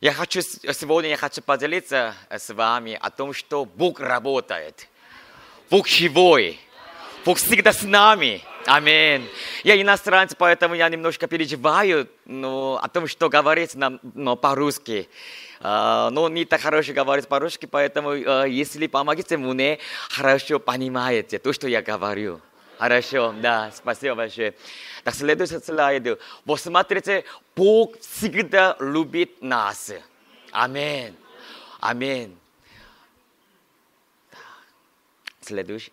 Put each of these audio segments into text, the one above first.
Я хочу сегодня я хочу поделиться с вами о том, что Бог работает. Бог живой. Бог всегда с нами. Аминь. Я иностранец, поэтому я немножко переживаю ну, о том, что говорить нам ну, по-русски. Uh, но не так хорошо говорить по-русски, поэтому uh, если помогите мне, хорошо понимаете то, что я говорю. Хорошо, да, спасибо большое. Так, следующий слайд. Вот смотрите, Бог всегда любит нас. Аминь. Аминь. Следующий.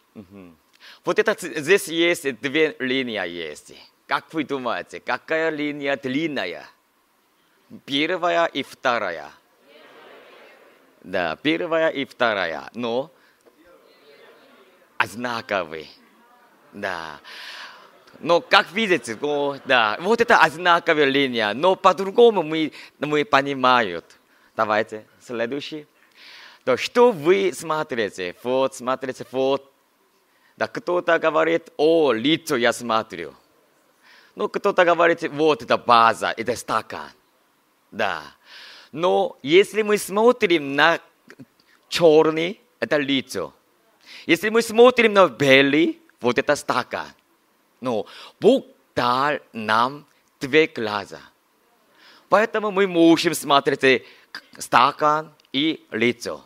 Вот это здесь есть две линии есть. Как вы думаете, какая линия длинная? Первая и вторая. Да, первая и вторая. Но одинаковые. Да. Но как видите, ну, да, вот это одинаковая линия, но по-другому мы, мы понимаем. Давайте, следующий. То, что вы смотрите? Вот, смотрите, вот. Да, кто-то говорит, о, лицо я смотрю. Ну, кто-то говорит, вот это база, это стакан. Да. Но если мы смотрим на черный, это лицо. Если мы смотрим на белый, вот это стакан. Но Бог дал нам две глаза. Поэтому мы можем смотреть стакан и лицо.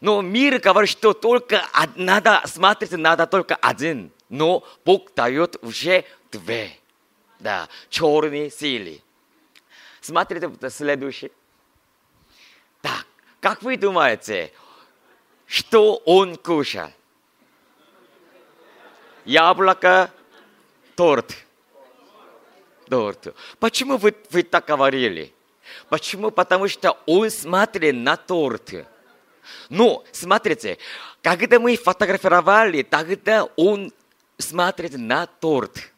Но мир говорит, что только надо смотреть, надо только один. Но Бог дает уже две. Да, черные силы. Смотрите следующий. Так, как вы думаете, что он кушал? Яблоко, торт. Торт. Почему вы, вы так говорили? Почему? Потому что он смотрит на торт. Ну, смотрите, когда мы фотографировали, тогда он смотрит на торт.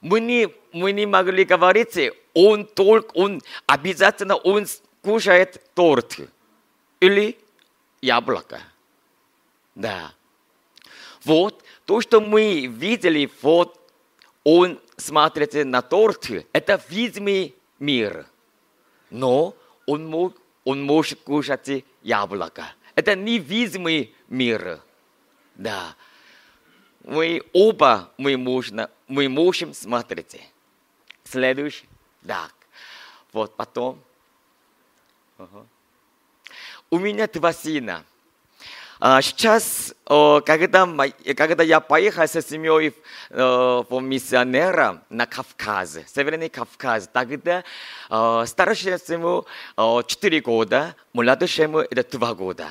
Мы не, мы не могли говорить, он только, он обязательно он кушает торт или яблоко. Да. Вот то, что мы видели, вот он смотрит на торт, это видимый мир. Но он, мог, он может кушать яблоко. Это невидимый мир. Да. Мы оба мы можем, мы можем смотреть. Следующий. Так. Вот потом. Ага. У меня два сына. Сейчас, когда, когда я поехал со семьей в миссионера на Кавказ, Северный Кавказ, тогда старшему 4 года, младшему это 2 года.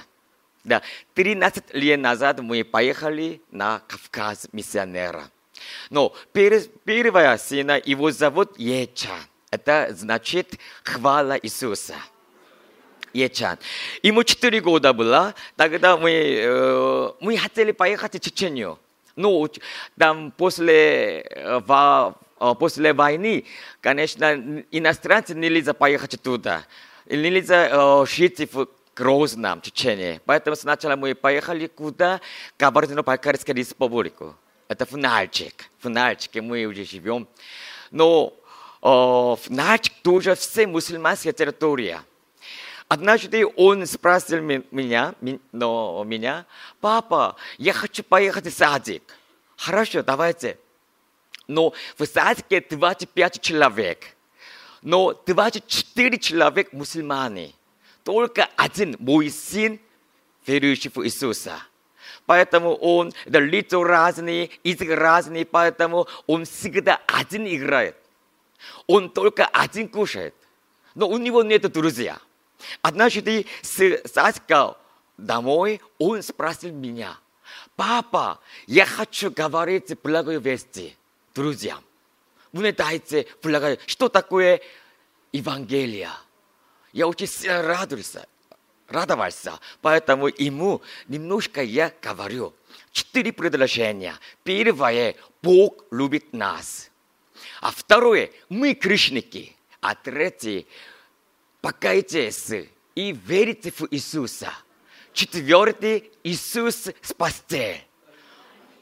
Да, 13 лет назад мы поехали на Кавказ миссионера. Но первая сына, его зовут Еча. Это значит хвала Иисуса. Ечан. Ему 4 года было, тогда мы, мы хотели поехать в Чечению. Ну, там после, после войны, конечно, иностранцы нельзя поехать туда. Нельзя жить в Грозном, Чечении. Поэтому сначала мы поехали куда? Кабардино-Балкарскую республику. Это в Нальчик. В Нальчике мы уже живем. Но э, в Нальчик тоже все мусульманская территория. Однажды он спросил меня, но меня, папа, я хочу поехать в садик. Хорошо, давайте. Но в садике 25 человек. Но 24 человек мусульмане. Только один мой сын верующий в Иисуса. Поэтому он, это лицо разные, язык разный, поэтому он всегда один играет. Он только один кушает. Но у него нет друзей. Однажды Саська домой он спросил меня, папа, я хочу говорить благой вести друзьям. Мне дайте благой, что такое Евангелие. Я очень радуюсь, радовался, поэтому ему немножко я говорю. Четыре предложения. Первое, Бог любит нас. А второе, мы кришники. А третье, покайтесь и верите в Иисуса. Четвертый, Иисус спасти.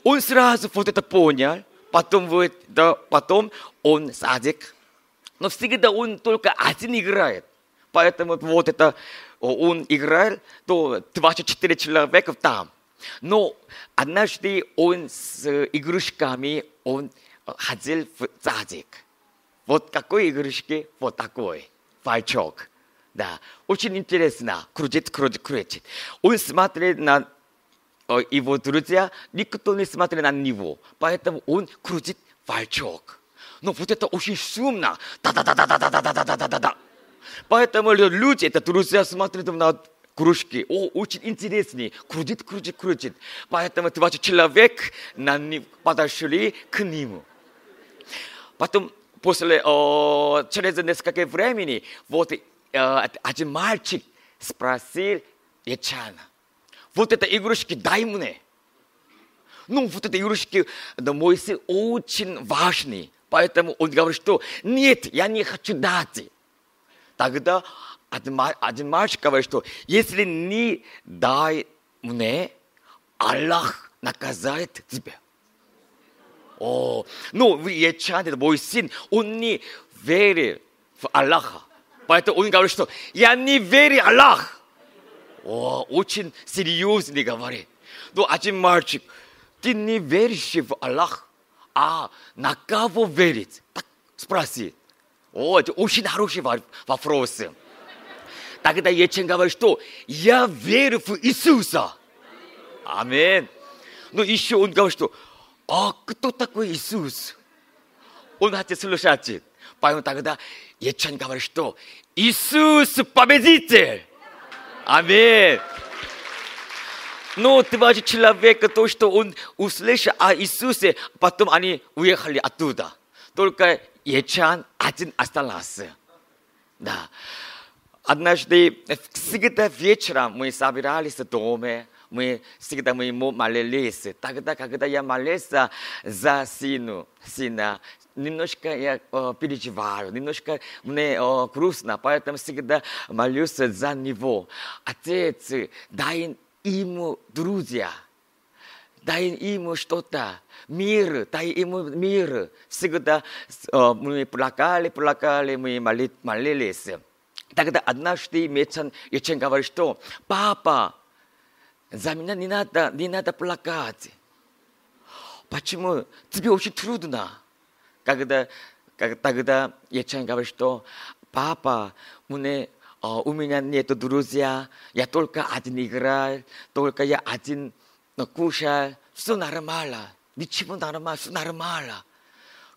Он сразу вот это понял, потом, вот, да, потом он садик, но всегда он только один играет. Поэтому вот это он играл, то 24 человека там. Но однажды он с игрушками, он ходил в садик. Вот какой игрушки? Вот такой. Пальчик. Да, очень интересно. Крутит, крутит, крутит. Он смотрит на его друзья, никто не смотрит на него. Поэтому он крутит пальчик. Но вот это очень шумно. Да-да-да-да-да-да-да-да-да-да. Поэтому люди, это друзья, смотрят на кружки. О, очень интересный. Крутит, крутит, крутит. Поэтому 20 человек на них подошли к нему. Потом, после, о, через несколько времени, вот э, один мальчик спросил Ечана. Вот это игрушки дай мне. Ну, вот это игрушки для Моисея очень важны. Поэтому он говорит, что нет, я не хочу дать. Тогда один, один мальчик говорит, что если не дай мне, Аллах наказает тебя. О, ну, Ечан, мой сын, он не верит в Аллаха. Поэтому он говорит, что я не верю Аллах. О, очень серьезно говорит. Но один мальчик, ты не веришь в Аллах? А на кого верить? Так спроси. О, это очень хороший вопрос. Тогда Ечен говорит, что я верю в Иисуса. Амин. Но еще он говорит, что а кто такой Иисус? Он хотел слушать. Поэтому тогда Ечен говорит, что Иисус победитель. Аминь. Но два человека, то, что он услышал о Иисусе, потом они уехали оттуда. Только Ечан один остался. Да. Однажды, всегда вечером мы собирались в доме, мы всегда мы ему молились. Тогда, когда я молился за сына, сына немножко я э, переживаю, немножко мне э, грустно, поэтому всегда молюсь за него. Отец, дай ему друзья, дай ему что-то, мир, дай ему мир. Всегда э, мы плакали, плакали, мы моли, молились. Тогда однажды Мечен, Ечен говорит, что папа, за меня не надо, не надо плакать. Почему? Тебе очень трудно когда, как, тогда Ечан говорит, что папа, мне, о, а, у меня нет друзья, я только один играю только я один но кушаю все нормально, ничего нормально, все нормально.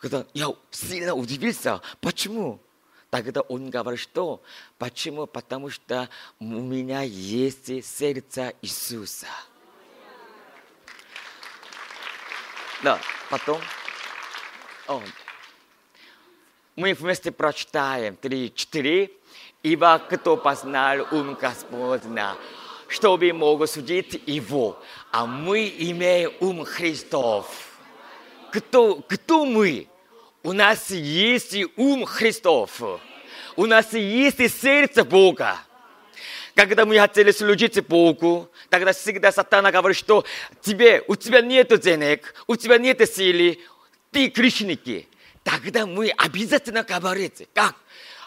Когда я сильно удивился, почему? Тогда он говорит, что почему? Потому что у меня есть сердце Иисуса. Да, потом о, мы вместе прочитаем три-четыре ибо кто познал ум Господня, чтобы мог судить его, а мы имеем ум Христов. Кто, кто мы? У нас есть ум Христов. У нас есть сердце Бога. Когда мы хотели служить Богу, тогда всегда сатана говорит, что тебе, у тебя нет денег, у тебя нет силы, ты грешники. Тогда мы обязательно говорим, как?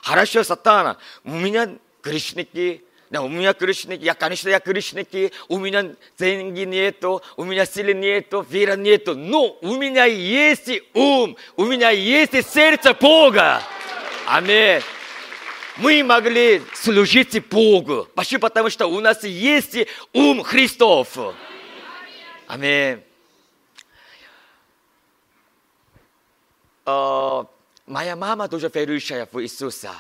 Хорошо, сатана, у меня грешники, да, у меня грешники, я, конечно, я грешники, у меня деньги нету, у меня силы нету, вера нету, но у меня есть ум, у меня есть сердце Бога. Аминь. Мы могли служить Богу. Почему? Потому что у нас есть ум Христов. Аминь. 어, Моя мама тоже верующая в Иисуса.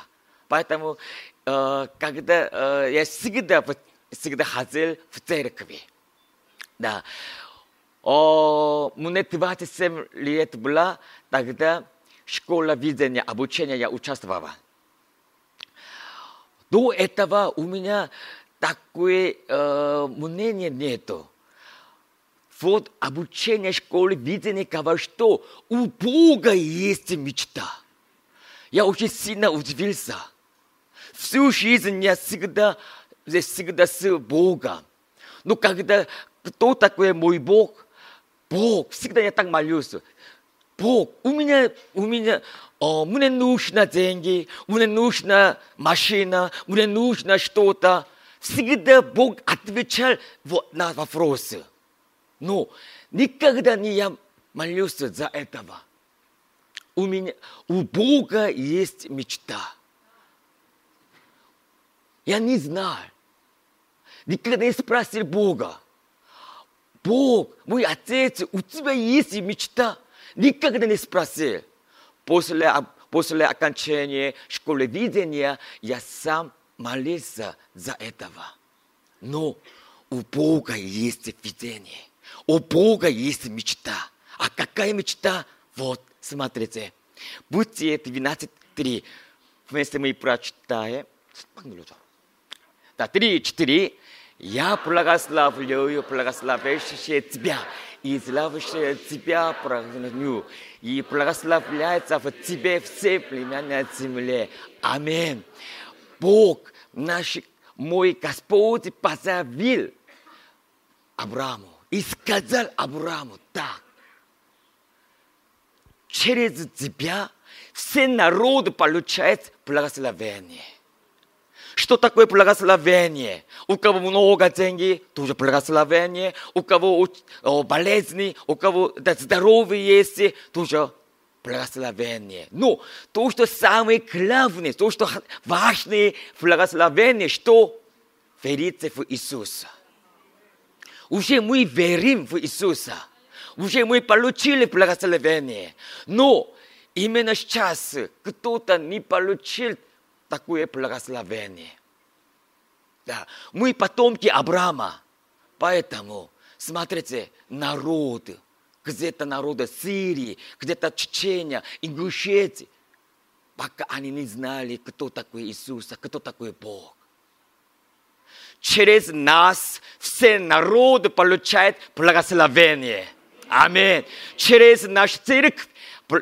Поэтому, э, когда э, я всегда, всегда ходил в церкви. Да. О, мне 27 лет было, тогда школа видения, обучения я участвовала. До этого у меня такое э, мнение нету. Вот обучение школы видения говорит, что у Бога есть мечта. Я очень сильно удивился. Всю жизнь я всегда, всегда с Богом. Но когда кто такой мой Бог? Бог. Всегда я так молюсь. Бог, у меня, у меня, о, мне нужно деньги, мне нужна машина, мне нужно что-то. Всегда Бог отвечал вот на вопросы. Но никогда не я молился за этого. У меня, у Бога есть мечта. Я не знаю. Никогда не спросил Бога. Бог, мой отец, у тебя есть мечта? Никогда не спросил. После, после окончания школы видения я сам молился за этого. Но у Бога есть видение. У Бога есть мечта. А какая мечта? Вот, смотрите. Будьте 12.3. Вместе мы прочитаем. Да, 3, 4. Я благословляю, благословляющие тебя, и славящие тебя прокляню, и благословляется в тебе все племена на земле. Аминь. Бог наш, мой Господь, позавил Аврааму и сказал Аврааму так. Через тебя все народы получают благословение. Что такое благословение? У кого много денег, тоже благословение. У кого болезни, у кого да, здоровье есть, тоже благословение. Но то, что самое главное, то, что важное благословение, что верите в Иисуса. Уже мы верим в Иисуса. Уже мы получили благословение. Но именно сейчас кто-то не получил такое благословение. Да. Мы потомки Авраама. Поэтому, смотрите, народы, где-то народы Сирии, где-то Чечения, Ингушетии, пока они не знали, кто такой Иисус, кто такой Бог. Через нас все народы получают благословение. Аминь. Через наш церковь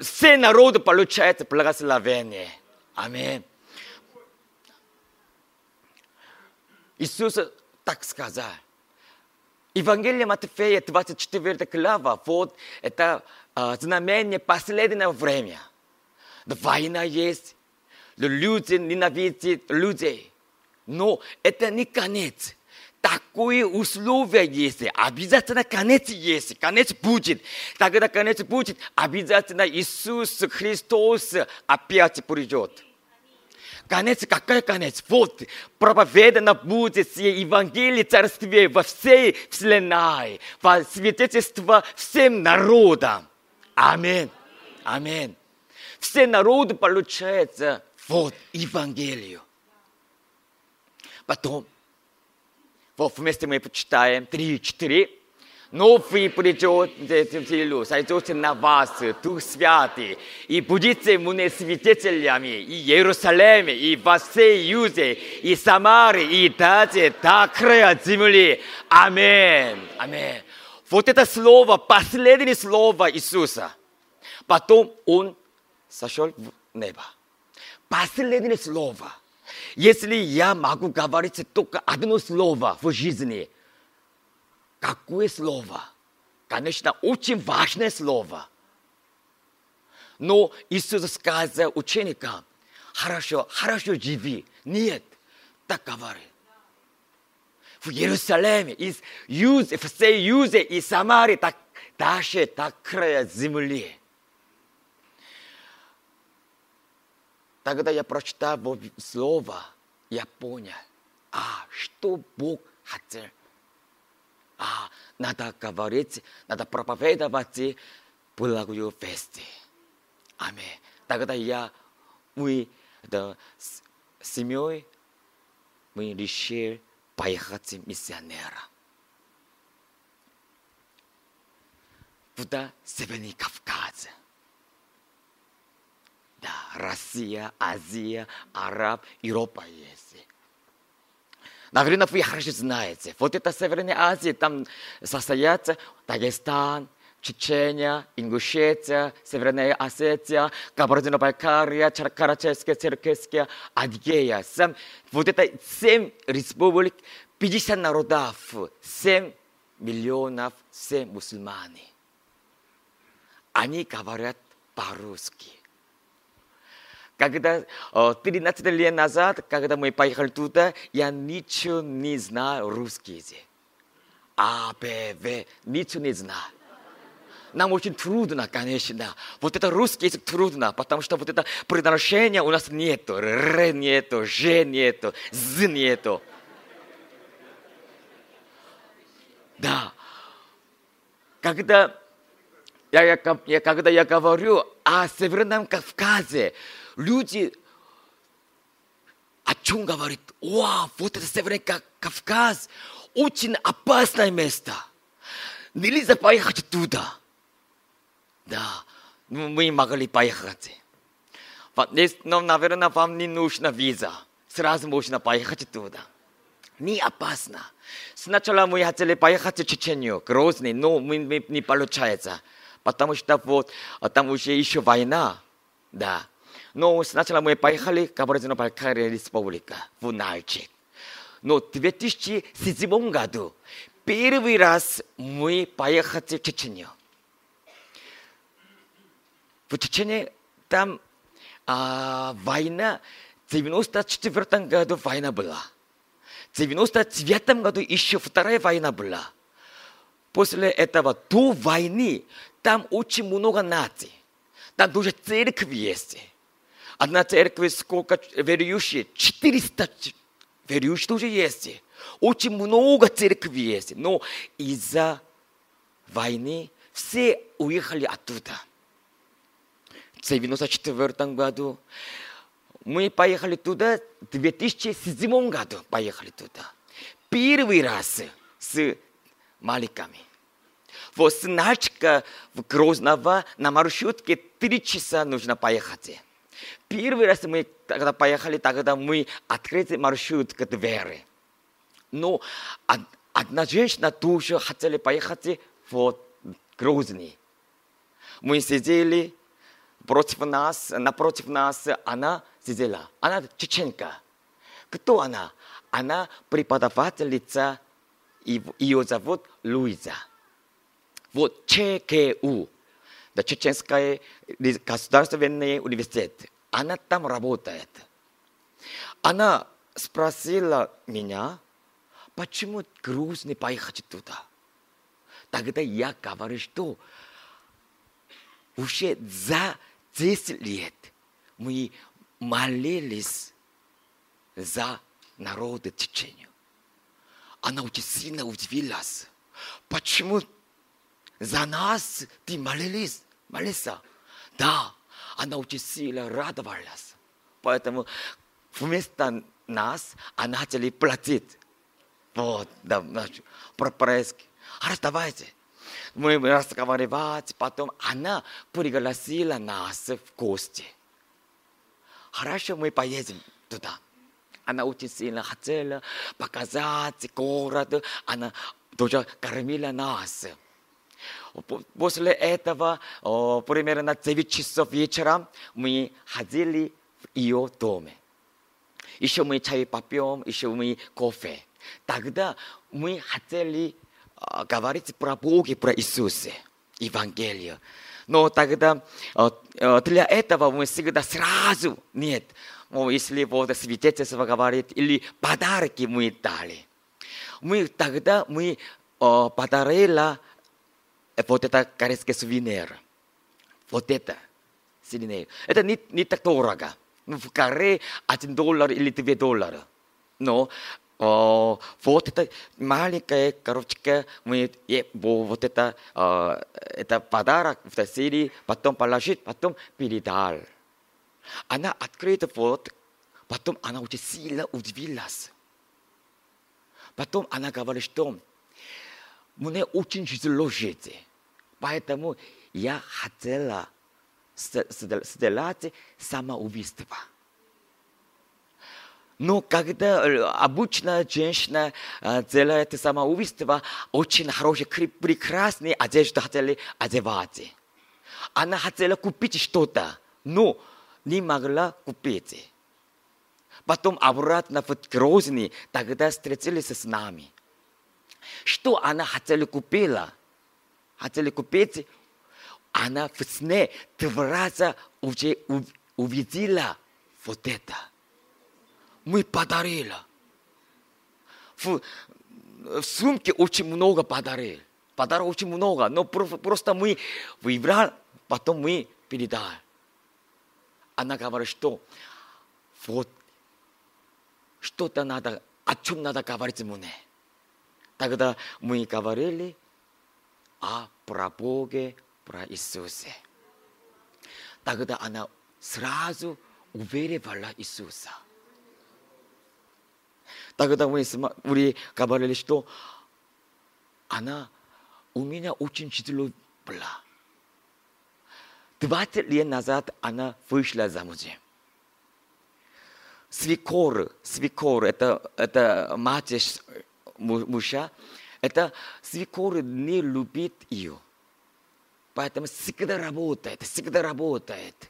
все народы получают благословение. Аминь. Иисус так сказал. Евангелие Матфея, 24 глава, вот это э, знамение последнего времени. Война есть, люди ненавидят людей. Но это не конец. Такое условие есть. Обязательно конец есть. Конец будет. Тогда конец будет. Обязательно Иисус Христос опять придет. Конец, какой конец? Вот, проповедано будет Евангелие Царствия во всей вселенной, во свидетельство всем народам. Аминь. Аминь. Все народы получаются вот Евангелию. Потом, вот вместе мы почитаем 3-4 новый придет в сойдет на вас Дух Святый, и будете мне свидетелями и Иерусалиме, и во всей Юде, и Самаре, и даже до края земли. Аминь. Аминь. Вот это слово, последнее слово Иисуса. Потом Он сошел в небо. Последнее слово. Если я могу говорить только одно слово в жизни – Какое слово? Конечно, очень важное слово. Но Иисус сказал ученикам, хорошо, хорошо живи. Нет, так говорит. В Иерусалиме, из Юзе, всей Юзе и Самаре, так, даже до края земли. Тогда я прочитал слово, я понял, а что Бог хотел а, надо говорить, надо проповедовать благую весть. Аминь. Тогда я, мы, да, с семьей, мы решили поехать миссионера. Куда? Северный Кавказ. Да, Россия, Азия, Араб, Европа есть. Наверное, вы хорошо знаете. Вот это Северная Азия, там состоят Дагестан, Чечения, Ингушетия, Северная Осетия, Кабардино-Балкария, Карачайская, Черкесская, Адыгея. Сам, вот это семь республик, 50 народов, 7 миллионов, 7 мусульмане. Они говорят по-русски. Когда о, 13 лет назад, когда мы поехали туда, я ничего не знал русский язык. А, Б, В, ничего не знал. Нам очень трудно, конечно. Вот это русский язык трудно, потому что вот это произношение у нас нету. Р нету, Ж нету, З нету. Да. Когда я, я, я, когда я говорю о Северном Кавказе, люди о чем говорят? Вау, вот это Северный Кавказ, очень опасное место. Нельзя поехать туда. Да, ну, мы могли поехать. Но, наверное, вам не нужна виза. Сразу можно поехать туда. Не опасно. Сначала мы хотели поехать в Чечению, Грозный, но мы, мы, не получается. Потому что вот там уже еще война. Да. Но сначала мы поехали в Кабардино-Балкария республика в Нальчик. Но в 2007 году первый раз мы поехали в Чечению. В Чечне там а, война, в 94 году война была. В 99 году еще вторая война была. После этого до войны там очень много наций. Там тоже церковь есть. Одна церковь сколько верующих? 400 верующих тоже есть. Очень много церквей есть. Но из-за войны все уехали оттуда. В 1994 году мы поехали туда, в 2007 году поехали туда. Первый раз с маленькими. Вот с в Грозного на маршрутке три часа нужно поехать. Первый раз мы когда поехали, тогда мы открыли маршрут к двери. Но одна женщина тоже хотела поехать в Грозный. Мы сидели против нас, напротив нас, она сидела. Она чеченка. Кто она? Она преподавательница, ее зовут Луиза. Вот ЧКУ, Чеченская государственный университет. Она там работает. Она спросила меня, почему грустно поехать туда. Тогда я говорю, что уже за 10 лет мы молились за народ Чечению. Она очень сильно удивилась. Почему за нас ты молились? Молился? Да, она очень сильно радовалась. Поэтому вместо нас она хотела платить. Вот, да, по-проески. Хорошо, давайте мы разговаривать, потом она пригласила нас в гости. Хорошо, мы поедем туда. Она очень сильно хотела показать город, она тоже кормила нас. После этого, примерно 9 часов вечера, мы ходили в ее доме. Еще мы чай попьем, еще мы кофе. Тогда мы хотели говорить про Бога, про Иисуса, Евангелие. Но тогда для этого мы всегда сразу нет. Ну, если вот свидетельство говорит, или подарки мы дали. Мы тогда мы подарили вот это корейский сувенир. Вот это сувенир. Это не, не так дорого. В Корее один доллар или две доллара. Но о, вот это маленькая коробочка, мы вот это, о, это подарок в серии, потом положить, потом передал. Она открыта вот, потом она очень сильно удивилась. Потом она говорит, что мне очень тяжело жить, поэтому я хотела сделать самоубийство. Но когда обычная женщина делает самоубийство, очень хороший, прекрасный одежду хотели одевать. Она хотела купить что-то, но не могла купить. Потом обратно в Грозный, тогда встретились с нами. Что она хотела купила? Хотели купить? она в сне два раза уже увидела вот это. Мы подарили. В, в сумке очень много подарили. Подарок очень много, но просто мы выбрали, потом мы передали. Она говорит, что вот что-то надо, о чем надо говорить мне. Тогда мы говорили о про Боге, про Иисусе. Тогда она сразу уверовала Иисуса. Тогда мы, 우리 говорили, что она у меня очень тяжело была. 20 лет назад она вышла замуж. Свекор, свекор, это, это мать мужа, это свекор не любит ее. Поэтому всегда работает, всегда работает.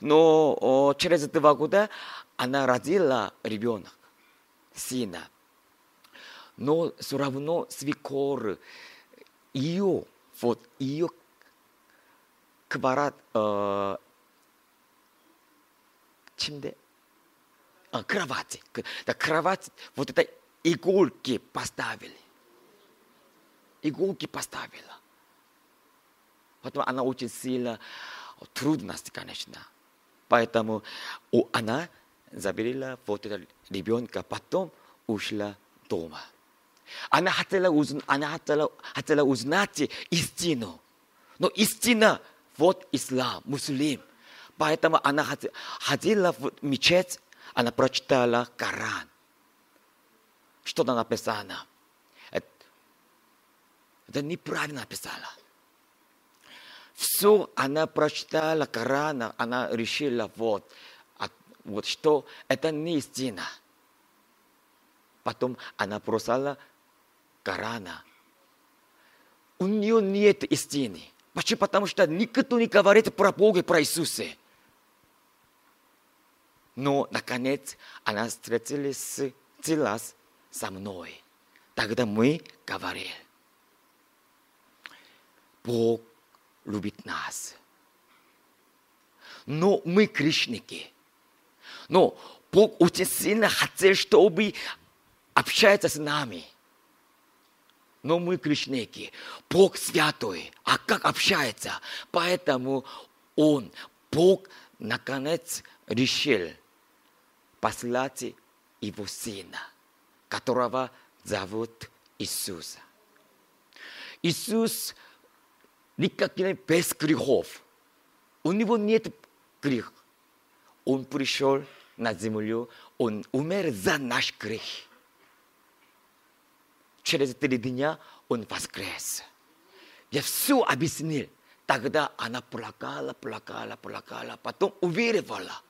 Но о, через два года она родила ребенок, сына. Но все равно свекор ее, вот ее квадрат, э, 침대, а, кровати, да, кровать, вот это иголки поставили. Иголки поставила. Потом она очень сильно трудности, конечно. Поэтому она заберила вот этого ребенка, потом ушла дома. Она хотела, узнать, она хотела, хотела узнать истину. Но истина вот ислам, муслим. Поэтому она ходила в мечеть, она прочитала Коран. Что там написано? Это, это неправильно написано. Все она прочитала Корана, она решила, вот, вот что это не истина. Потом она бросала Корана. У нее нет истины. Почему? Потому что никто не говорит про Бога, про Иисуса. Но, наконец, она встретилась с со мной. Тогда мы говорили, Бог любит нас. Но мы грешники. Но Бог очень сильно хотел, чтобы общаться с нами. Но мы грешники. Бог святой. А как общается? Поэтому Он, Бог, наконец решил послать Его Сына, которого зовут Иисуса. Иисус никаких без грехов. У него нет грех. Он пришел на землю, он умер за наш грех. Через три дня он воскрес. Я все объяснил. Тогда она плакала, плакала, плакала, потом уверовала.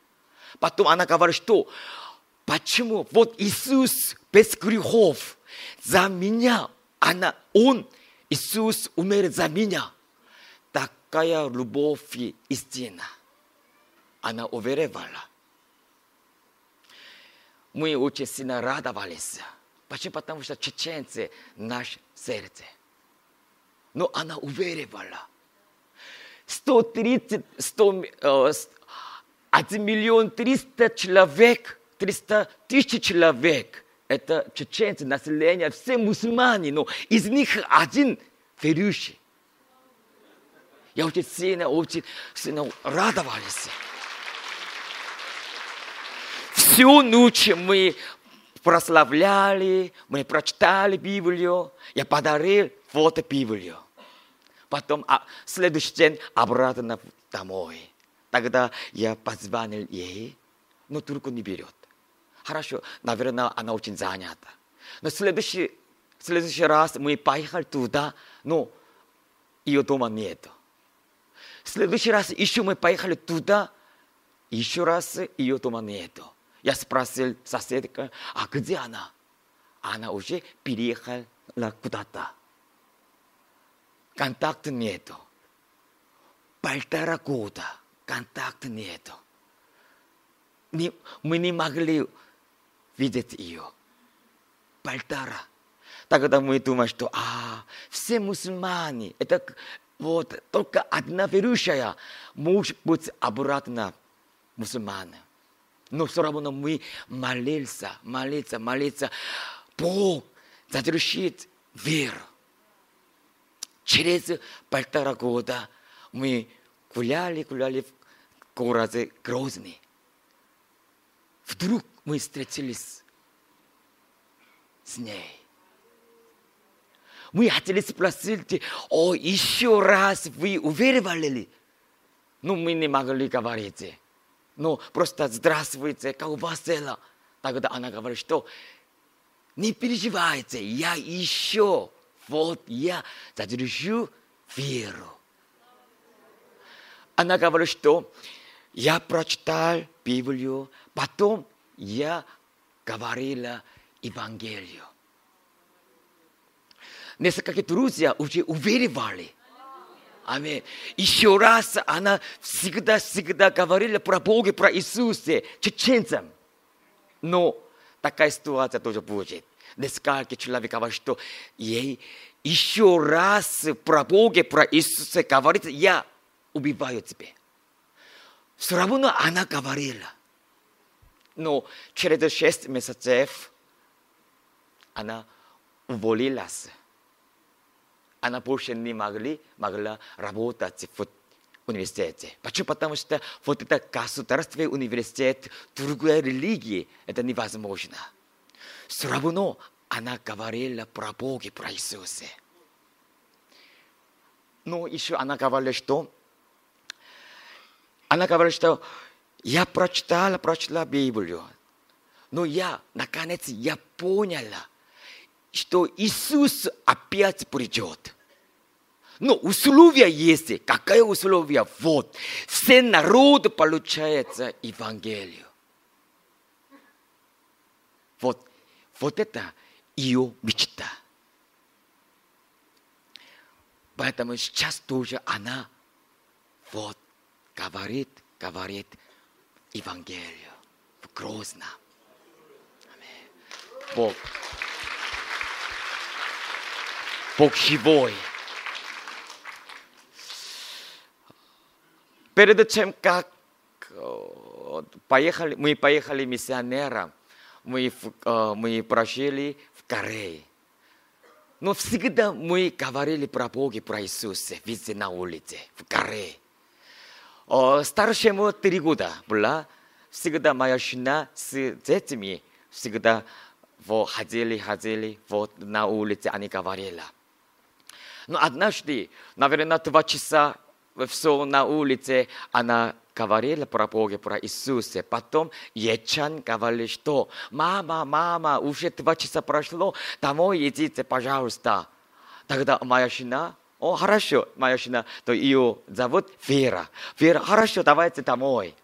Потом она говорит, что почему вот Иисус без грехов за меня, она, он, Иисус умер за меня такая любовь истина. Она уверовала. Мы очень сильно радовались. Почему? Потому что чеченцы наш сердце. Но она уверовала. 130, 100, 1 миллион 300 человек, 300 тысяч человек. Это чеченцы, население, все мусульмане, но из них один верующий. Я очень сильно, очень сильно радовались. Всю ночь мы прославляли, мы прочитали Библию, я подарил вот Библию. Потом а, следующий день обратно домой. Тогда я позвонил ей, но трубку не берет. Хорошо, наверное, она очень занята. Но следующий, следующий раз мы поехали туда, но ее дома нету. В следующий раз еще мы поехали туда, еще раз ее дома нету. Я спросил соседка, а где она? Она уже переехала куда-то. Контакта нету. Полтора года контакта нету. Не, мы не могли видеть ее. Полтора. Тогда мы думаем, что а, все мусульмане, это вот только одна верующая может быть обратно мусульман. Но все равно мы молился, молиться, молиться. Бог разрешит веру. Через полтора года мы гуляли, гуляли в городе Грозный. Вдруг мы встретились с ней. Мы хотели спросить, о, еще раз вы уверовали ли? Ну, мы не могли говорить. Ну, просто здравствуйте, как у вас дела? Тогда она говорит, что не переживайте, я еще, вот я задержу веру. Она говорит, что я прочитал Библию, потом я говорила Евангелию. Несколько друзья уже уверовали. Аминь. Еще раз она всегда-всегда говорила про Бога, про Иисуса чеченцам. Но такая ситуация тоже будет. Несколько человек говорят, что ей еще раз про Бога, про Иисуса говорит, я убиваю тебя. Все равно она говорила. Но через шесть месяцев она уволилась она больше не могли, могла работать в университете. Почему? Потому что вот это государственный университет, другая религия, это невозможно. Все равно она говорила про Бога, про Иисуса. Но еще она говорила, что она говорила, что я прочитала, прочитала Библию. Но я, наконец, я поняла – что Иисус опять придет. Но условия есть. Какое условие? Вот. Все народы получается Евангелие. Вот, вот это ее мечта. Поэтому сейчас тоже она вот говорит, говорит Евангелие в Грозно. Бог. Бог живой. Перед тем, как поехали, мы поехали миссионером, мы, мы прожили в Корее. Но всегда мы говорили про Бога, про Иисуса, везде на улице, в Корее. О, старшему три года была, всегда моя жена с детьми всегда ходили, ходили, вот на улице они говорили. Но однажды, наверное, два часа все на улице, она говорила про Бога, про Иисуса. Потом Ечан говорил, что «Мама, мама, уже два часа прошло, домой идите, пожалуйста». Тогда моя жена, о, хорошо, моя жена, то ее зовут Вера. Вера, хорошо, давайте домой.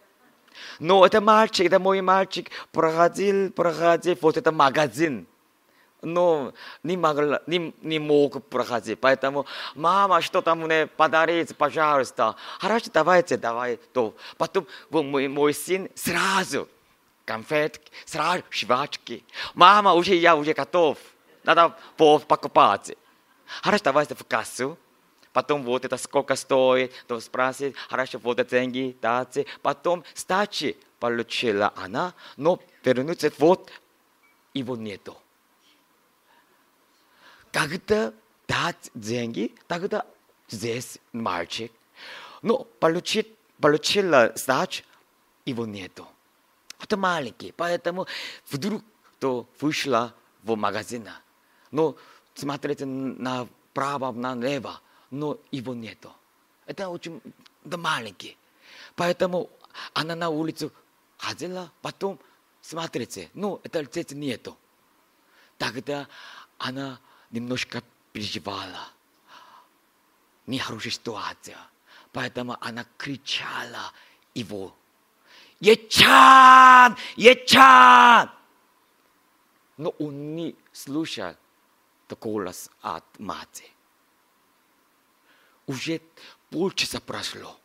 Но это мальчик, это мой мальчик, проходил, проходил, вот это магазин но не, могла, не, не мог проходить. Поэтому, мама, что-то мне подарить, пожалуйста. Хорошо, давайте, давай. То. Потом мой, мой сын сразу конфетки, сразу жвачки. Мама, уже я уже готов. Надо покупать. Хорошо, давайте в кассу. Потом вот это сколько стоит, то спросит, хорошо, вот это деньги, дайте. Потом стачи получила она, но вернуться вот его нету. Когда дать деньги, тогда здесь мальчик. Но получит, получила сдачу, его нету. Это маленький, поэтому вдруг то вышла в магазин. Но смотрите направо, налево, но его нету. Это очень да, маленький. Поэтому она на улицу ходила, потом смотрите, ну, это здесь нету. Тогда она немножко переживала. Нехорошая ситуация. Поэтому она кричала его. Ечан! Ечан! Но он не слушал голос от матери. Уже полчаса прошло.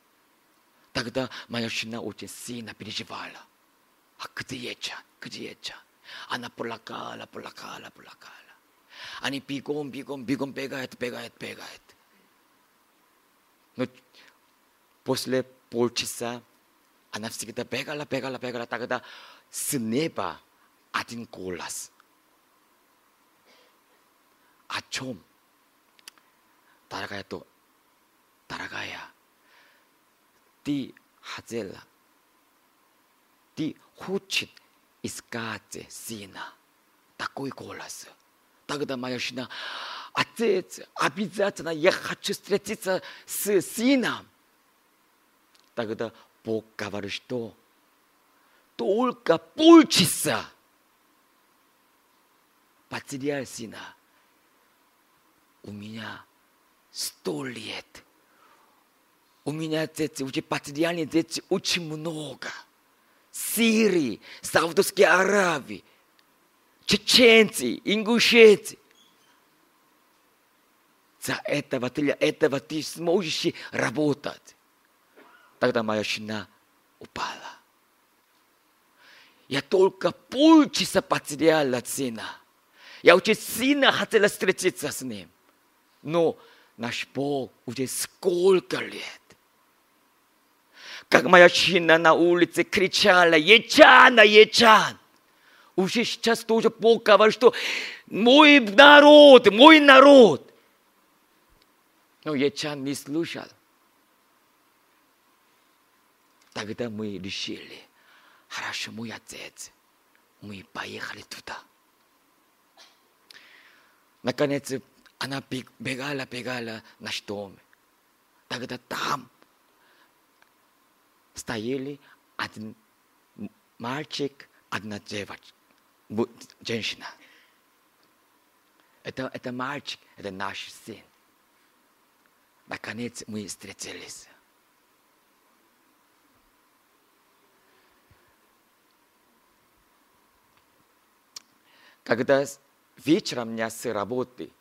Тогда моя жена очень сильно переживала. А где Ечан? Где Ечан? Она плакала, плакала, плакала. Они бегом, бегом, бегом бегает, бегает, бегает. Но после полчаса она всегда бегала, бегала, бегала. Тогда с неба один голос. О чем? Дорогая, то, дорогая, ты хотела, ты хочешь искать сына. Такой голос. Тогда моя жена, отец, обязательно я хочу встретиться с сыном. Тогда Бог говорит, что только полчаса потерял сына. У меня сто лет. У меня дети, уже потеряли дети очень много. Сирии, Саудовской Аравии, чеченцы, ингушецы. За этого, для этого ты сможешь работать. Тогда моя жена упала. Я только полчаса потеряла сына. Я очень сильно хотела встретиться с ним. Но наш Бог уже сколько лет. Как моя жена на улице кричала, Ечана, Ечан. Уже сейчас тоже Бог говорит, что мой народ, мой народ. Но Ечан не слушал. Тогда мы решили, хорошо, мой отец, мы поехали туда. Наконец, она бегала, бегала на дом. Тогда там стояли один мальчик, одна девочка, женщина. Это, это мальчик, это наш сын. Наконец мы встретились. Когда вечером меня с работы,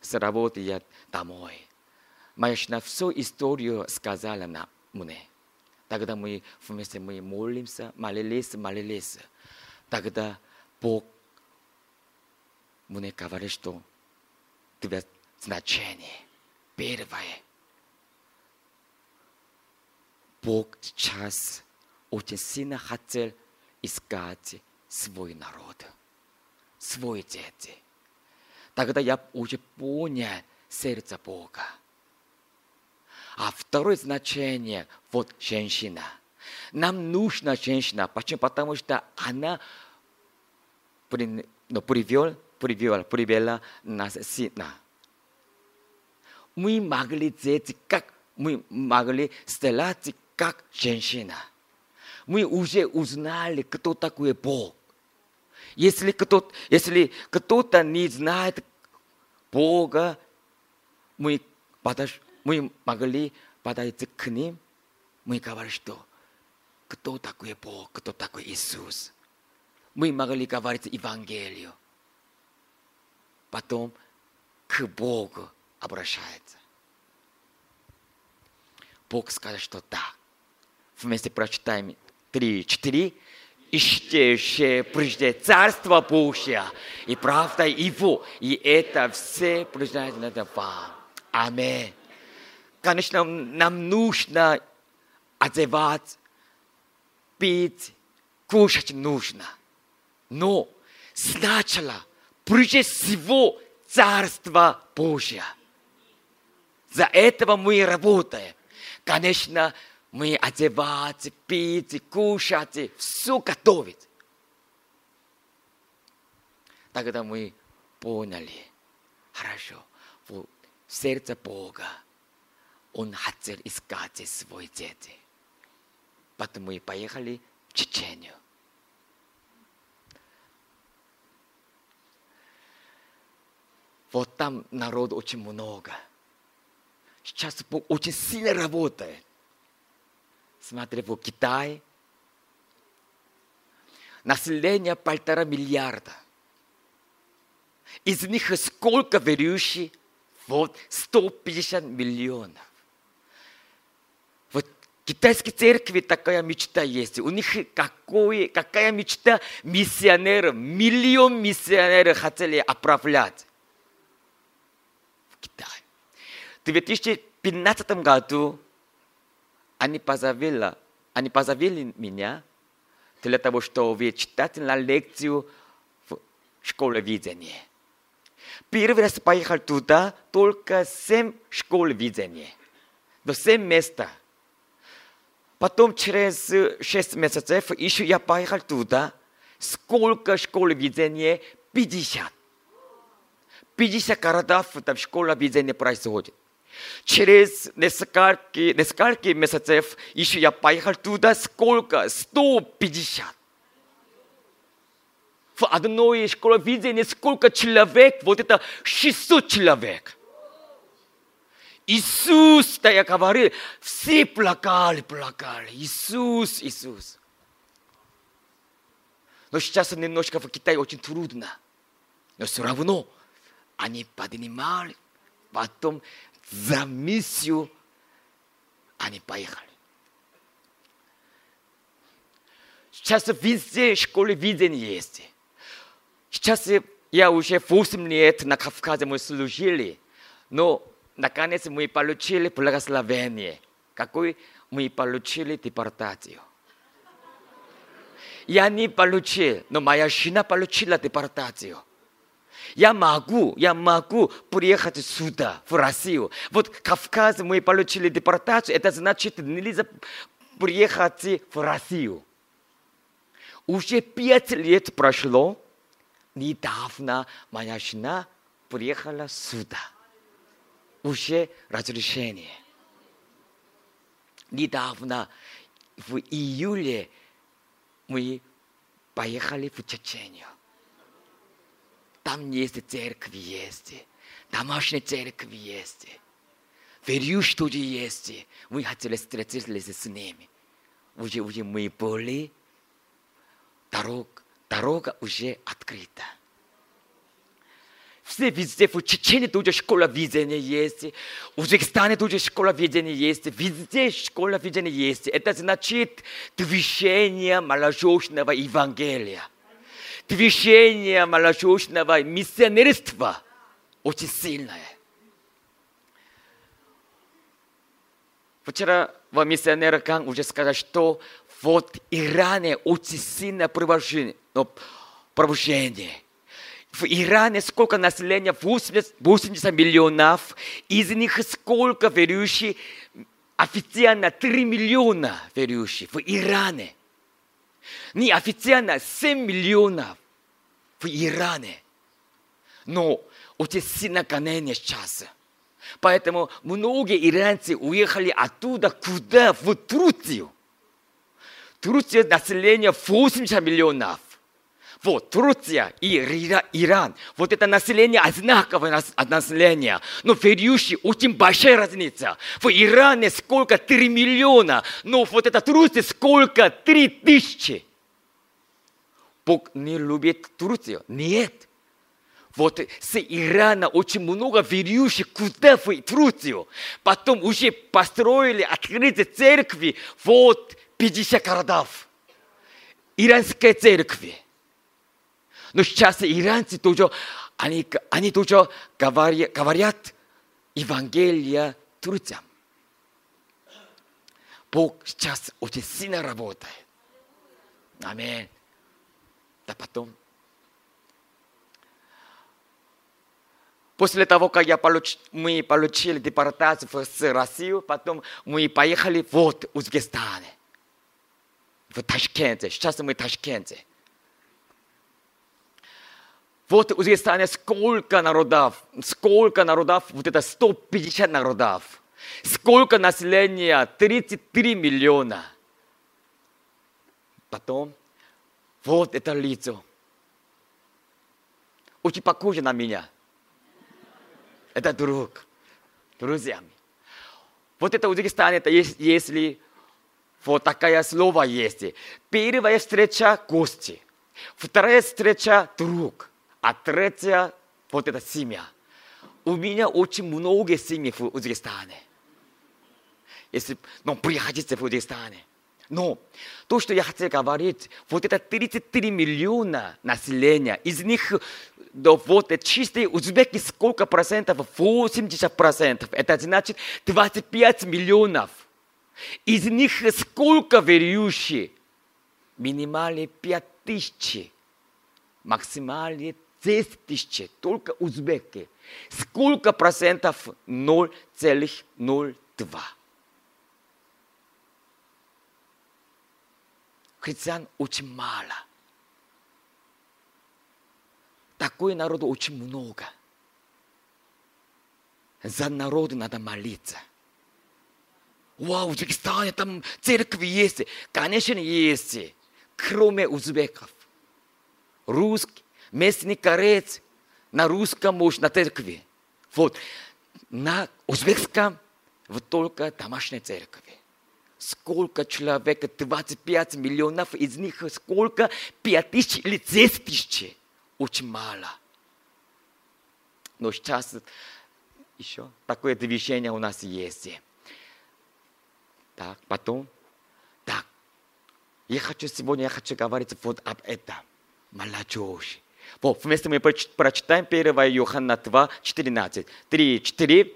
с работы я домой, моя жена всю историю сказала мне. Тогда мы вместе мы молимся, молились, молились. Тогда Бог мне говорит, что тебе значение первое. Бог сейчас очень сильно хотел искать свой народ свой дети. Тогда я уже понял сердце Бога. Второе значение – вот женщина. Нам нужна женщина. Почему? Потому что она ну, привел, привел, привела нас сына. Мы могли делать, как мы могли стать как женщина. Мы уже узнали, кто такой Бог. Если кто-то, если кто-то не знает Бога, мы, подож, мы могли подойти к ним, мы говорим, что кто такой Бог, кто такой Иисус. Мы могли говорить Евангелию. Потом к Богу обращается. Бог скажет, что да. Вместе прочитаем три, четыре ищущие прежде Царство Божье и правда Его. И это все признательно вам. Аминь. Конечно, нам нужно одевать, пить, кушать нужно. Но сначала, прежде всего, Царство Божье. За этого мы работаем. Конечно, мы одевать, пить, кушать, все готовить. Тогда мы поняли, хорошо, в сердце Бога Он хотел искать свой дети. Потом мы поехали в Чечению. Вот там народ очень много. Сейчас очень сильно работает. Смотри, в Китае население полтора миллиарда. Из них сколько верующих? Вот 150 миллионов. Китайской церкви такая мечта есть. У них какой, какая мечта миссионеров, миллион миссионеров хотели отправлять в Китай. В 2000 15 году они позвали, они позвали меня для того, чтобы читать на лекцию в школе видения. Первый раз поехал туда только семь школ видения. Но семь места. Потом через шесть месяцев еще я поехал туда. Сколько школ видения? 50. 50 городов там школа видения происходит. Через несколько, несколько месяцев еще я поехал туда. Сколько? 150. В одной школе видения сколько человек? Вот это 600 человек. Иисус, да я говорил, все плакали, плакали. Иисус, Иисус. Но сейчас немножко в Китае очень трудно. Но все равно они поднимали, потом за миссию они поехали. Сейчас везде школы видения есть. Сейчас я уже 8 лет на Кавказе мы служили, но наконец мы получили благословение. Какой мы получили депортацию. Я не получил, но моя жена получила депортацию. Я могу, я могу приехать сюда, в Россию. Вот Кавказ мы получили депортацию, это значит нельзя приехать в Россию. Уже пять лет прошло, недавно моя жена приехала сюда. Уже разрешение. Недавно, в июле, мы поехали в Чечению. Там есть церковь, есть. Домашняя церковь есть. Верю, что есть. Мы хотели встретиться с ними. Уже, уже мы были. Дорога, дорога уже открыта. Все везде, в Чечне тоже школа видения есть, в Узбекистане тоже школа видения есть, везде школа видения есть. Это значит движение молодежного Евангелия движение молодежного миссионерства очень сильное. Вчера в миссионерках уже сказали, что вот Иране очень сильное пробуждение. В Иране сколько населения? 80, 80 миллионов. Из них сколько верующих? Официально 3 миллиона верующих в Иране неофициально 7 миллионов в Иране. Но очень сильно гонение сейчас. Поэтому многие иранцы уехали оттуда куда? В Турцию. Турция население 80 миллионов. Вот, Турция и Иран. Вот это население одинаковое население. Но верующие очень большая разница. В Иране сколько? 3 миллиона. Но вот это Турция сколько? 3 тысячи. Бог не любит Турцию. Нет. Вот с Ирана очень много верующих куда в Турцию. Потом уже построили, открыли церкви. Вот 50 городов. Иранская церковь. Но сейчас иранцы тоже, они, они тоже говорят, говорят Евангелие турцам. Бог сейчас очень сильно работает. Аминь. Да потом. После того, как я получ, мы получили депортацию в Россию, потом мы поехали вот в Узбекистан, в Ташкенте. Сейчас мы в Ташкенте. Вот Узбекистане сколько народов, сколько народов, вот это 150 народов. Сколько населения? 33 миллиона. Потом вот это лицо. Очень похоже на меня. Это друг. Друзья. Вот это Узбекистане, это есть, если вот такая слово есть. Первая встреча – гости. Вторая встреча – друг. А третья – вот эта семья. У меня очень много семей в Узбекистане. Если ну, приходите в Узбекистане, Но то, что я хотел говорить, вот это 33 миллиона населения, из них да, вот чистые узбеки сколько процентов? 80 процентов. Это значит 25 миллионов. Из них сколько верующие? Минимальные 5 тысяч. Максимальные 10 тысяч. Только узбеки. Сколько процентов? 0,02. Христиан очень мало. Такой народ очень много. За народ надо молиться. Вау, в Узбекистане там церкви есть. Конечно, есть. Кроме узбеков. Русский, местный корец, на русском муж, на церкви. Вот. На узбекском вот только домашняя церковь. Сколько человек? 25 миллионов, из них сколько? 5 тысяч или 10 тысяч. Очень мало. Но сейчас еще такое движение у нас есть. Так, потом. Так, я хочу сегодня, я хочу говорить вот об этом. Молодежь. Вместе мы прочитаем 1 Иоанна 2, 14. 3, 4.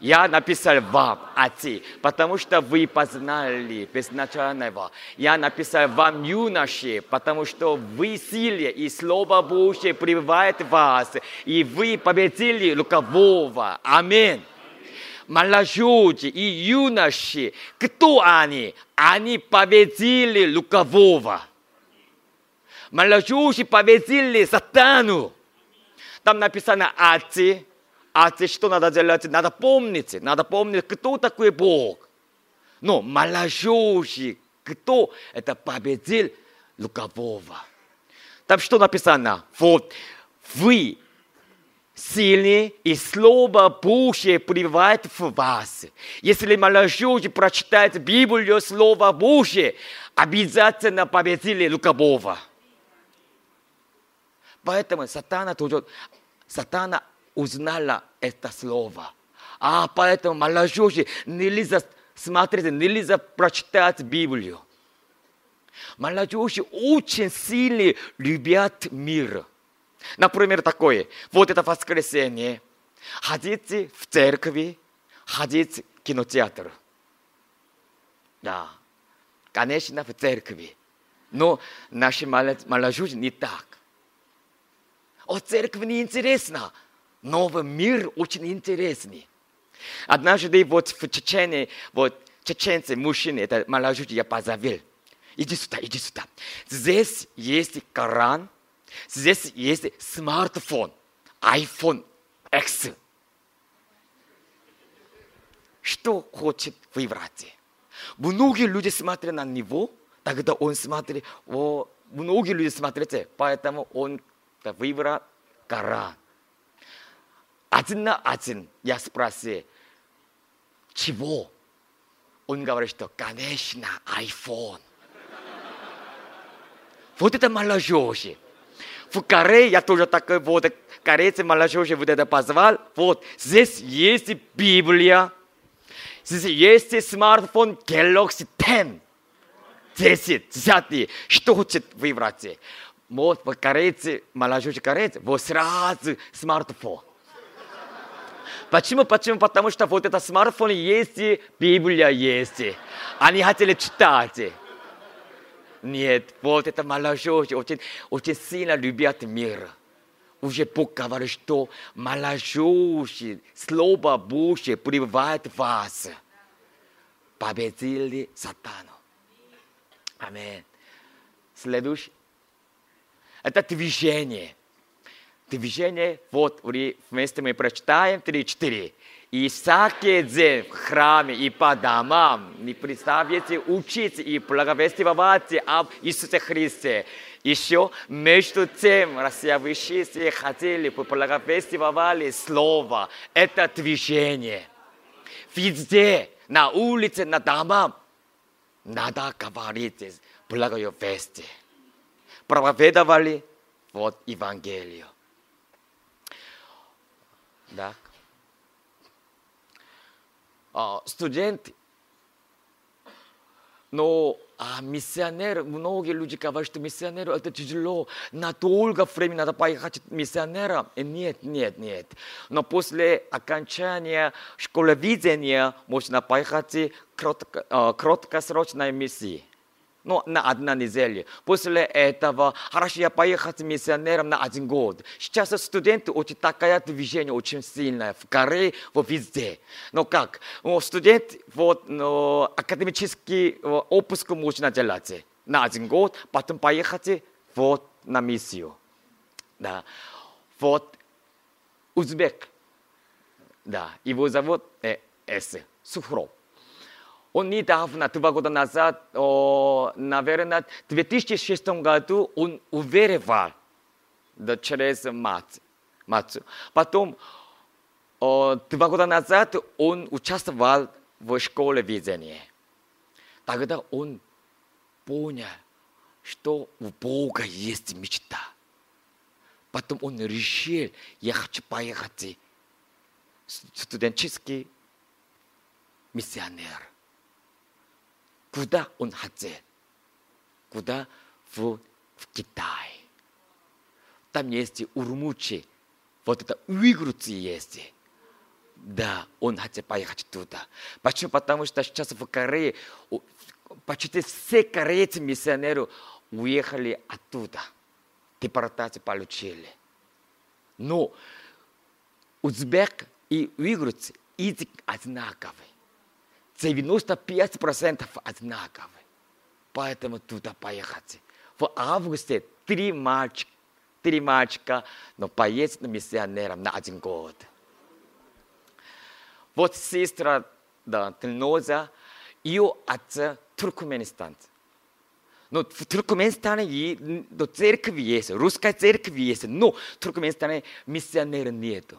Я написал вам, отцы, потому что вы познали безначального. Я написал вам, юноши, потому что вы силе, и Слово Божье пребывает в вас, и вы победили лукового. Аминь. Молодежь и юноши, кто они? Они победили лукового. Молодежь победили сатану. Там написано отцы, ты что надо делать? Надо помнить, надо помнить, кто такой Бог. Но молодежь, кто это победил лукового. Там что написано? Вот вы сильны, и Слово Божье пребывает в вас. Если молодежь прочитает Библию, Слово Божье, обязательно победили лукового. Поэтому сатана тоже, сатана узнала это слово. А поэтому молодежи нельзя смотреть, нельзя прочитать Библию. Молодежи очень сильно любят мир. Например, такое. Вот это воскресенье. Ходите в церкви, ходите в кинотеатр. Да, конечно, в церкви. Но наши молодежи не так. О, церковь не новый мир очень интересный. Однажды вот в Чечне, вот чеченцы, мужчины, это молодежь, я позовел. Иди сюда, иди сюда. Здесь есть Коран, здесь есть смартфон, iPhone X. Что хочет выбрать? Многие люди смотрят на него, тогда он смотрит, о, многие люди смотрят, поэтому он выбрал Коран один на один я спросил, чего? Он говорит, что, конечно, iPhone. Вот это молодежь. В Корее я тоже такой вот, корейцы молодежи вот это позвал. Вот, здесь есть Библия, здесь есть смартфон Galaxy 10. 10, 10. Что хочет выбрать? Вот, корейцы, молодежь корейцы, вот сразу смартфон. Почему? Почему? Потому что вот это смартфон есть, Библия есть. Они хотели читать. Нет, вот это молодежь очень, очень сильно любят мир. Уже Бог говорит, что молодежь, Слово Божье пребывает в вас. Победили сатану. Аминь. Следующий. Это движение движение, вот вместе мы прочитаем 3-4. И всякий день в храме и по домам не представите учить и благовествовать об Иисусе Христе. Еще между тем рассеявшиеся хотели бы благовествовали Слово. Это движение. Везде, на улице, на домам надо говорить благую весть. Проповедовали вот Евангелие. Так. А, студенты, Но а миссионер, многие люди говорят, что миссионеру это тяжело, надолго времени надо поехать миссионером. И нет, нет, нет. Но после окончания школы видения можно поехать кротко, э, краткосрочной миссии. Ну, на одна неделя. После этого, хорошо, я поехал миссионером на один год. Сейчас студенты очень такое движение очень сильное. В Корее, вот везде. Но как? Ну, студент, вот, ну, академический отпуск можно делать на один год, потом поехать вот на миссию. Да. Вот узбек. Да, его зовут э, С. Сухров. Он недавно, два года назад, о, наверное, в 2006 году он уверовал да, через мать. мать. Потом, о, два года назад он участвовал в школе видения. Тогда он понял, что у Бога есть мечта. Потом он решил, я хочу поехать студенческий миссионер. Куда он хотел? Куда? В, в Китай. Там есть Урумчи. Вот это уйгурцы есть. Да, он хотел поехать туда. Почему? Потому что сейчас в Корее почти все корейцы миссионеры уехали оттуда. Депортацию получили. Но узбек и уйгурцы язык одинаковый. 95% одинаковы. Поэтому туда поехать. В августе три мальчика, три мальчика, но поедет миссионером на один год. Вот сестра да, Тельноза, ее отца Туркменистан. Но в Туркменистане и но церковь есть, русская церковь есть, но в Туркменистане миссионера нету.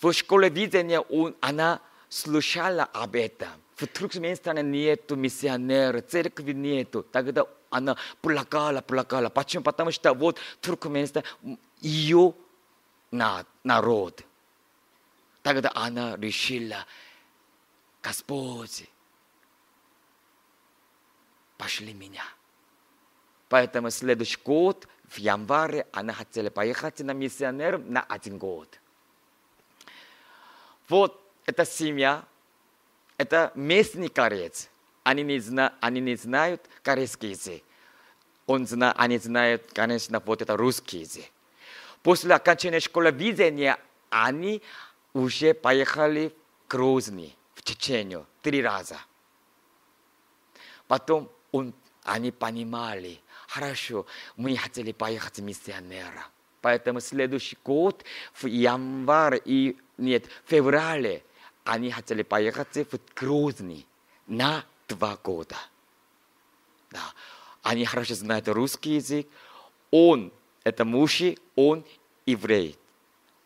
В школе видения он, она слышала об этом. В Туркменистане нету миссионера, церкви нету. Тогда она плакала, плакала. Почему? Потому что вот Туркменистан ее народ. Тогда она решила, Господь, пошли меня. Поэтому следующий год, в январе, она хотела поехать на миссионер на один год. Вот это семья, это местный кореец. Они не, зна, они не знают корейский язык. Он зна, они знают, конечно, вот это русский язык. После окончания школы видения они уже поехали в Грозный, в Чечению, три раза. Потом он, они понимали, хорошо, мы хотели поехать миссионера. Поэтому следующий год, в январе и нет, в феврале, они хотели поехать в Грозный на два года. Да. Они хорошо знают русский язык. Он, это муж, он еврей.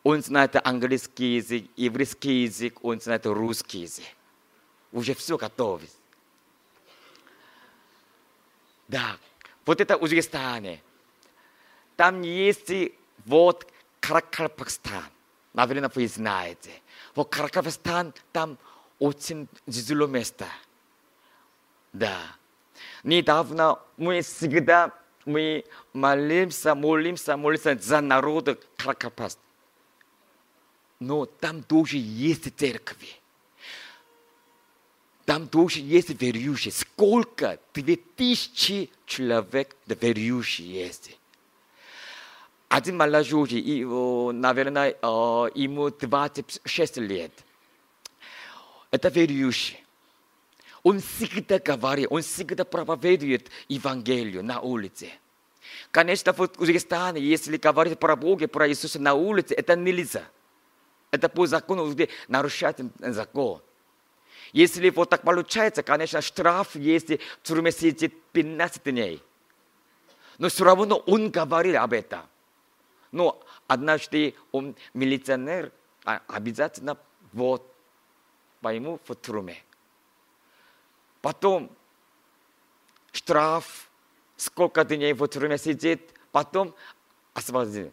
Он знает английский язык, еврейский язык, он знает русский язык. Уже все готово. Да, вот это Узбекистане. Там есть вот Каракалпакстан. Наверное, вы знаете. Вот Каракалпакстан, там очень тяжелое место. Да. Недавно мы всегда мы молимся, молимся, молимся за народ Каракалпакстан. Но там тоже есть церкви. Там тоже есть верующие. Сколько? Две тысячи человек верующие есть один молодежи, и, наверное, ему 26 лет. Это верующий. Он всегда говорит, он всегда проповедует Евангелие на улице. Конечно, в Узбекистане, если говорить про Бога, про Иисуса на улице, это нельзя. Это по закону нарушать закон. Если вот так получается, конечно, штраф есть, в тюрьме сидит 15 дней. Но все равно он говорил об этом. Но однажды он милиционер обязательно вот пойму в тюрьме. Потом штраф, сколько дней в тюрьме сидит, потом освобожден.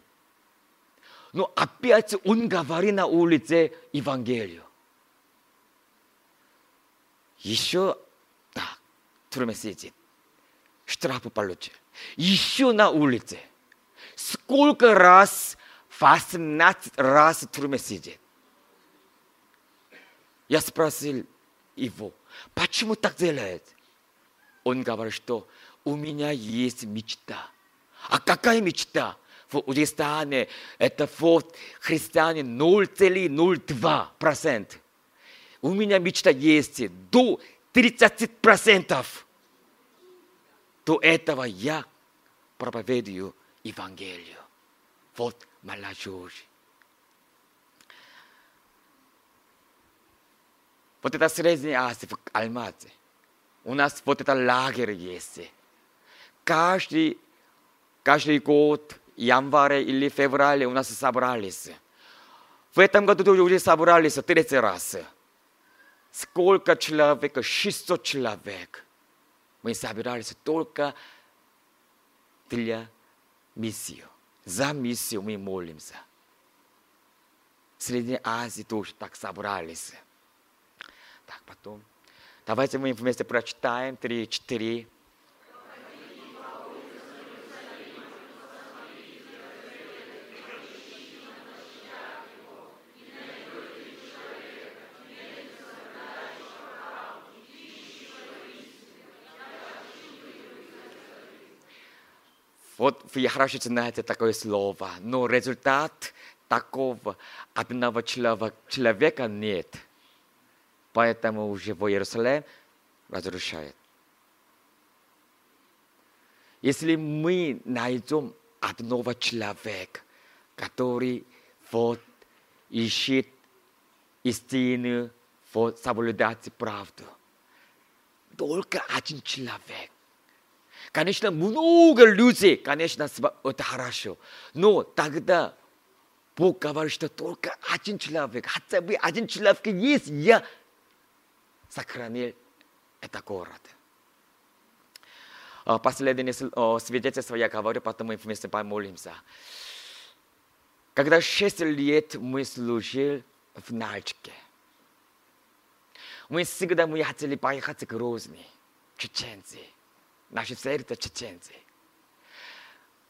Но опять он говорит на улице Евангелию. еще так, трудно сидит. Штрафы получил. Еще на улице. Сколько раз? 18 раз трудно сидит. Я спросил его, почему так делает? Он говорит, что у меня есть мечта. А какая мечта? В Узбекистане это вот христиане 0,02%. У меня мечта есть до 30%. До этого я проповедую Евангелию. Вот молодежь. Вот это Средняя Азия, в Алмате. У нас вот это лагерь есть. Каждый, каждый год, январе или феврале у нас собрались. В этом году уже собрались третий раз. Сколько человек? 600 человек. Мы собирались только для миссию. За миссию мы молимся. В Средней Азии тоже так собрались. Так, потом. Давайте мы вместе прочитаем 3-4. Вот вы хорошо знаете такое слово, но результат такого одного человека нет. Поэтому уже в Иерусалим разрушает. Если мы найдем одного человека, который вот ищет истину, вот соблюдать правду, только один человек. Конечно, много людей, конечно, это хорошо. Но тогда Бог говорит, что только один человек, хотя бы один человек есть, я сохранил этот город. Последнее свидетельство я говорю, потом мы вместе помолимся. Когда шесть лет мы служили в Нальчике, мы всегда мы хотели поехать в Грозный, чеченцы. Наши это чеченцы.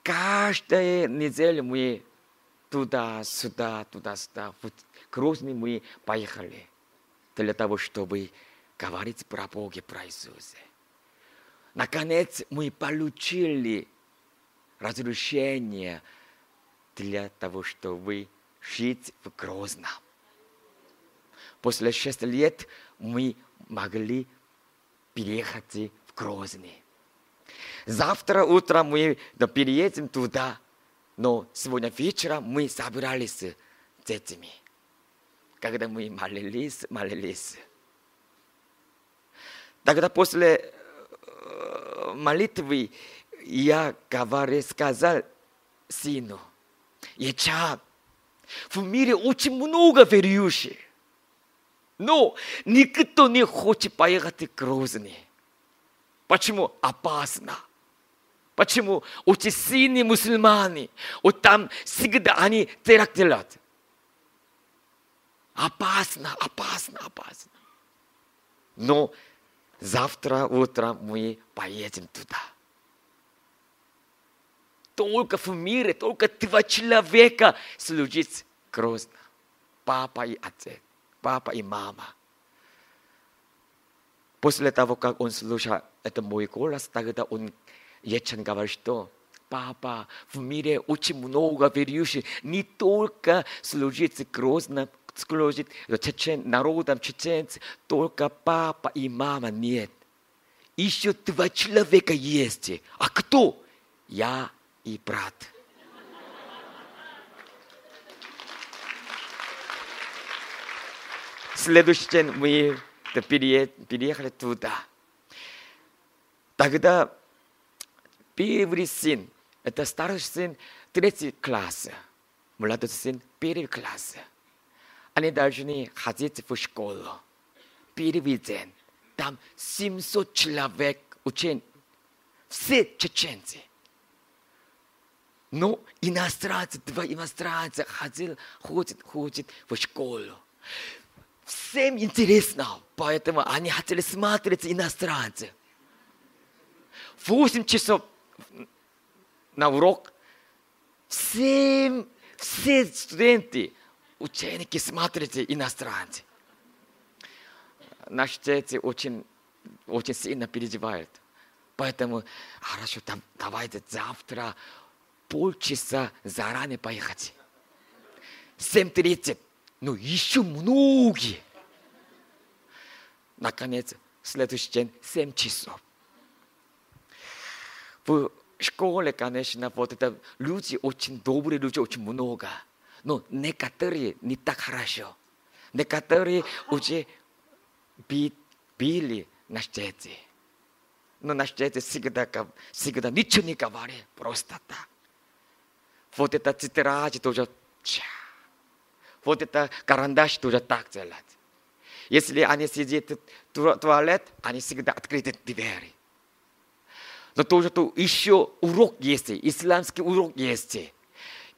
Каждую неделю мы туда-сюда, туда-сюда. В Грозный мы поехали для того, чтобы говорить про Бога, про Иисуса. Наконец мы получили разрешение для того, чтобы жить в Грозном. После шести лет мы могли переехать в Грозный. Завтра утром мы переедем туда, но сегодня вечером мы собирались с детьми. Когда мы молились, молились. Тогда после молитвы я говорю, сказал сыну, Ечан, в мире очень много верующих, но никто не хочет поехать в Грозный. Почему? Опасно. Почему? Очень сильные мусульмане. Вот там всегда они теракт делают. Опасно, опасно, опасно. Но Завтра утром мы поедем туда. Только в мире, только два человека служить грозно. Папа и отец, папа и мама. После того, как он слушал это мой голос, тогда он Ечен говорит, что папа, в мире очень много верующих, не только служить грозно, служит чечен, народам чеченцев, только папа и мама нет. Еще два человека есть. А кто? Я и брат. Следующий день мы переехали туда. Тогда первый сын, это старший сын, третий класс. Младший сын, первый класс. Они должны ходить в школу. Первый день. Там 700 человек учен. Все чеченцы. Но иностранцы, два иностранца ходил, ходит, ходит в школу. всем интересно, поэтому они хотели смотреть иностранцы. 8 часов на урок, 7, все студенты, ученики смотрят иностранцы. Наши дети очень, очень сильно переживают. Поэтому, хорошо, там, давайте завтра полчаса заранее поехать. 7.30. Ну, еще многие. Наконец, следующий день 7 часов. В школе, конечно, вот это люди очень добрые, люди очень много. Но некоторые не так хорошо. Некоторые уже били наши дети. Но наши дети всегда, всегда ничего не говорят, просто так. Вот это тетрадь тоже ча. Вот это карандаш тоже так делать. Если они сидят в туалет, они всегда открыты двери. Тоже то еще урок есть, исламский урок есть.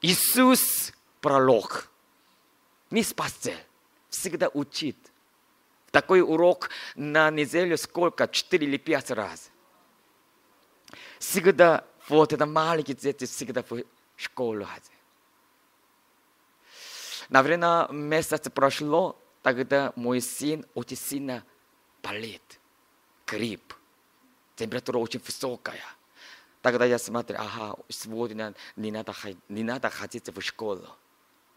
Иисус пролог, не спаситель, всегда учит. Такой урок на неделю сколько? Четыре или пять раз. Всегда вот это маленькие дети всегда в школу ходят. Наверное, месяц прошло, тогда мой сын очень сильно болит. Грипп. Температура очень высокая. Тогда я смотрю, ага, сегодня не надо, не надо ходить в школу.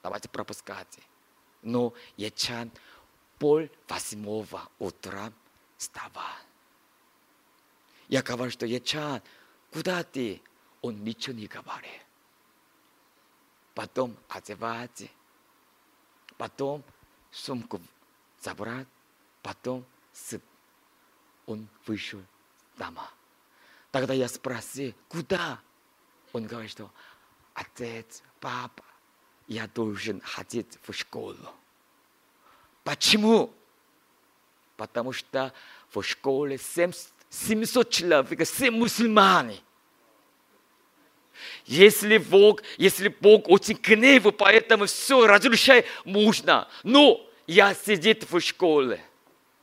Давайте пропускать. Но Ечан пол восьмого утра вставал. Я говорю, что Ечан, куда ты? Он ничего не говорит. Потом одевать, потом сумку забрать, потом сыт. Он вышел дома. Тогда я спросил, куда? Он говорит, что отец, папа, я должен ходить в школу. Почему? Потому что в школе 700 человек, все мусульмане. Если Бог, если Бог очень гнев, поэтому все разрушать можно. Но я сидит в школе.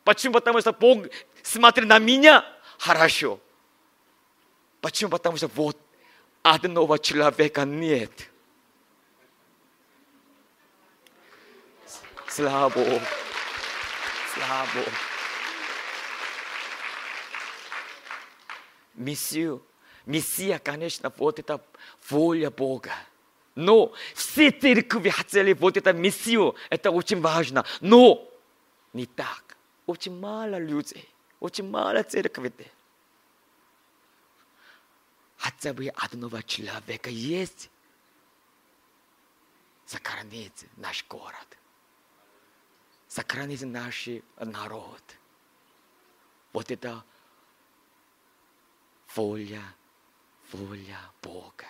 Почему? Потому что Бог смотрит на меня хорошо. Почему? Потому что вот одного человека нет. Слава Богу. Слава Богу. Миссию Мессия, конечно, вот это воля Бога. Но все церкви хотели вот это Мессию, это очень важно. Но не так. Очень мало людей, очень мало церкви. Хотя бы одного человека есть, сохранить наш город, сохранить наш народ. Вот это воля воля Бога.